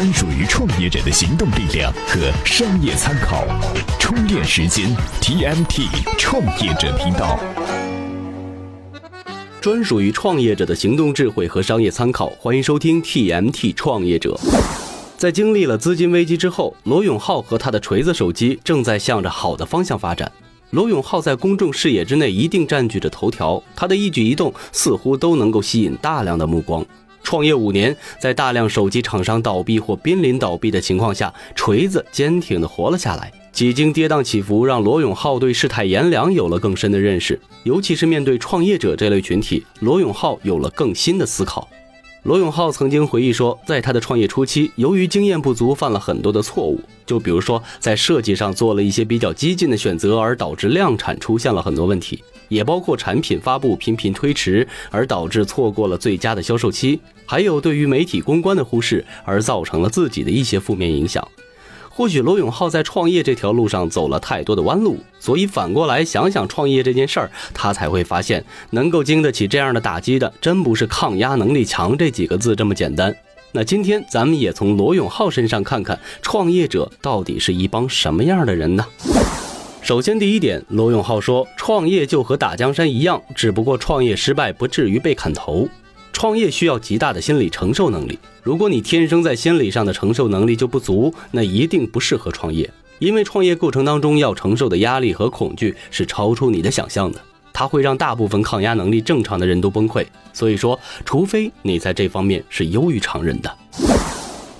专属于创业者的行动力量和商业参考，充电时间 TMT 创业者频道。专属于创业者的行动智慧和商业参考，欢迎收听 TMT 创业者。在经历了资金危机之后，罗永浩和他的锤子手机正在向着好的方向发展。罗永浩在公众视野之内一定占据着头条，他的一举一动似乎都能够吸引大量的目光。创业五年，在大量手机厂商倒闭或濒临倒闭的情况下，锤子坚挺地活了下来。几经跌宕起伏，让罗永浩对世态炎凉有了更深的认识，尤其是面对创业者这类群体，罗永浩有了更新的思考。罗永浩曾经回忆说，在他的创业初期，由于经验不足，犯了很多的错误。就比如说，在设计上做了一些比较激进的选择，而导致量产出现了很多问题；也包括产品发布频频推迟，而导致错过了最佳的销售期；还有对于媒体公关的忽视，而造成了自己的一些负面影响。或许罗永浩在创业这条路上走了太多的弯路，所以反过来想想创业这件事儿，他才会发现，能够经得起这样的打击的，真不是抗压能力强这几个字这么简单。那今天咱们也从罗永浩身上看看，创业者到底是一帮什么样的人呢？首先，第一点，罗永浩说，创业就和打江山一样，只不过创业失败不至于被砍头。创业需要极大的心理承受能力。如果你天生在心理上的承受能力就不足，那一定不适合创业。因为创业过程当中要承受的压力和恐惧是超出你的想象的，它会让大部分抗压能力正常的人都崩溃。所以说，除非你在这方面是优于常人的。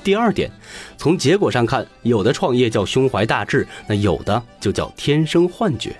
第二点，从结果上看，有的创业叫胸怀大志，那有的就叫天生幻觉。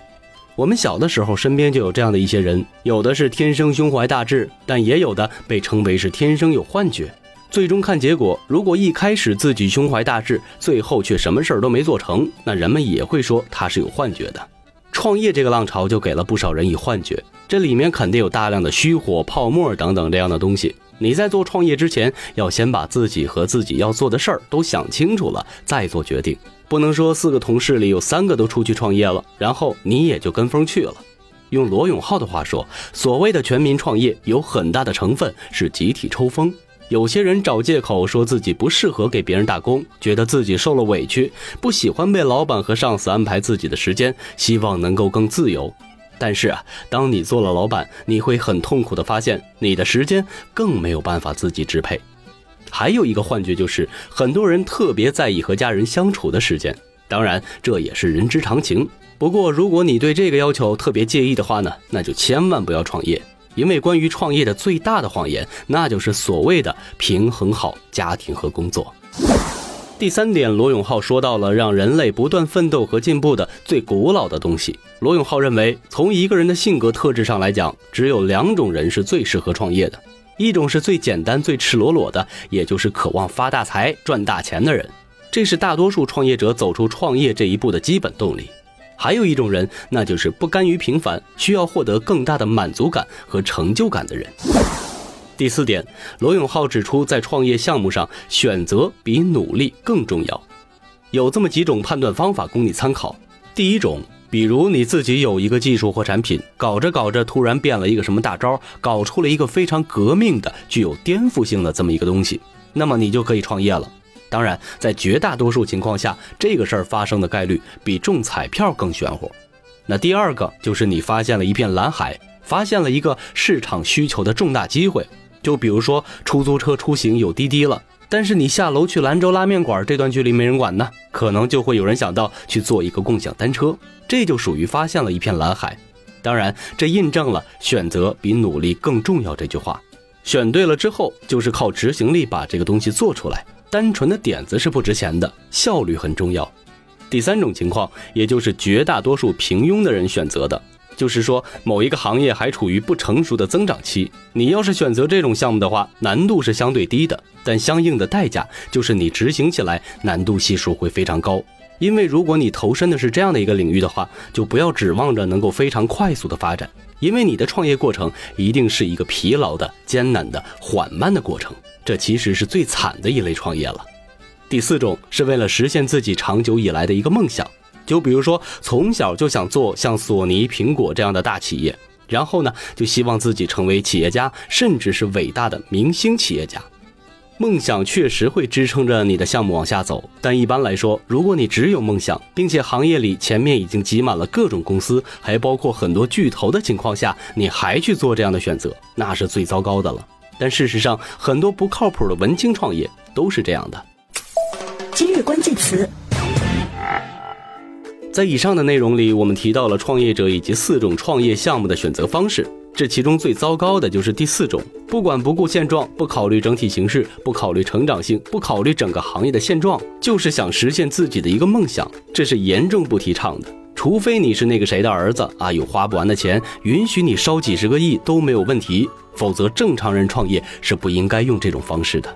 我们小的时候，身边就有这样的一些人，有的是天生胸怀大志，但也有的被称为是天生有幻觉。最终看结果，如果一开始自己胸怀大志，最后却什么事儿都没做成，那人们也会说他是有幻觉的。创业这个浪潮就给了不少人以幻觉，这里面肯定有大量的虚火、泡沫等等这样的东西。你在做创业之前，要先把自己和自己要做的事儿都想清楚了，再做决定。不能说四个同事里有三个都出去创业了，然后你也就跟风去了。用罗永浩的话说，所谓的全民创业，有很大的成分是集体抽风。有些人找借口说自己不适合给别人打工，觉得自己受了委屈，不喜欢被老板和上司安排自己的时间，希望能够更自由。但是啊，当你做了老板，你会很痛苦的发现，你的时间更没有办法自己支配。还有一个幻觉就是，很多人特别在意和家人相处的时间，当然这也是人之常情。不过，如果你对这个要求特别介意的话呢，那就千万不要创业，因为关于创业的最大的谎言，那就是所谓的平衡好家庭和工作。第三点，罗永浩说到了让人类不断奋斗和进步的最古老的东西。罗永浩认为，从一个人的性格特质上来讲，只有两种人是最适合创业的。一种是最简单、最赤裸裸的，也就是渴望发大财、赚大钱的人，这是大多数创业者走出创业这一步的基本动力。还有一种人，那就是不甘于平凡，需要获得更大的满足感和成就感的人。第四点，罗永浩指出，在创业项目上，选择比努力更重要。有这么几种判断方法供你参考。第一种。比如你自己有一个技术或产品，搞着搞着突然变了一个什么大招，搞出了一个非常革命的、具有颠覆性的这么一个东西，那么你就可以创业了。当然，在绝大多数情况下，这个事儿发生的概率比中彩票更玄乎。那第二个就是你发现了一片蓝海，发现了一个市场需求的重大机会，就比如说出租车出行有滴滴了。但是你下楼去兰州拉面馆这段距离没人管呢，可能就会有人想到去做一个共享单车，这就属于发现了一片蓝海。当然，这印证了选择比努力更重要这句话。选对了之后，就是靠执行力把这个东西做出来。单纯的点子是不值钱的，效率很重要。第三种情况，也就是绝大多数平庸的人选择的。就是说，某一个行业还处于不成熟的增长期，你要是选择这种项目的话，难度是相对低的，但相应的代价就是你执行起来难度系数会非常高。因为如果你投身的是这样的一个领域的话，就不要指望着能够非常快速的发展，因为你的创业过程一定是一个疲劳的、艰难的、缓慢的过程，这其实是最惨的一类创业了。第四种是为了实现自己长久以来的一个梦想。就比如说，从小就想做像索尼、苹果这样的大企业，然后呢，就希望自己成为企业家，甚至是伟大的明星企业家。梦想确实会支撑着你的项目往下走，但一般来说，如果你只有梦想，并且行业里前面已经挤满了各种公司，还包括很多巨头的情况下，你还去做这样的选择，那是最糟糕的了。但事实上，很多不靠谱的文青创业都是这样的。今日关键词，在以上的内容里，我们提到了创业者以及四种创业项目的选择方式。这其中最糟糕的就是第四种，不管不顾现状，不考虑整体形势，不考虑成长性，不考虑整个行业的现状，就是想实现自己的一个梦想，这是严重不提倡的。除非你是那个谁的儿子啊，有花不完的钱，允许你烧几十个亿都没有问题，否则正常人创业是不应该用这种方式的。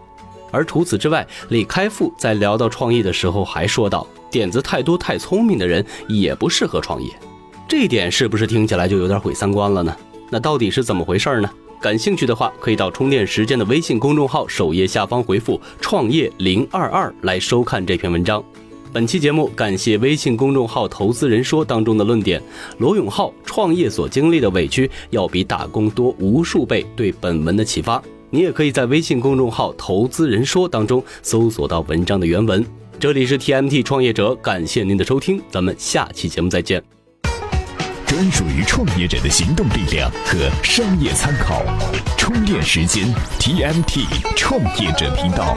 而除此之外，李开复在聊到创业的时候还说到，点子太多太聪明的人也不适合创业，这一点是不是听起来就有点毁三观了呢？那到底是怎么回事呢？感兴趣的话，可以到充电时间的微信公众号首页下方回复“创业零二二”来收看这篇文章。本期节目感谢微信公众号“投资人说”当中的论点，罗永浩创业所经历的委屈要比打工多无数倍，对本文的启发。你也可以在微信公众号“投资人说”当中搜索到文章的原文。这里是 TMT 创业者，感谢您的收听，咱们下期节目再见。专属于创业者的行动力量和商业参考，充电时间 TMT 创业者频道。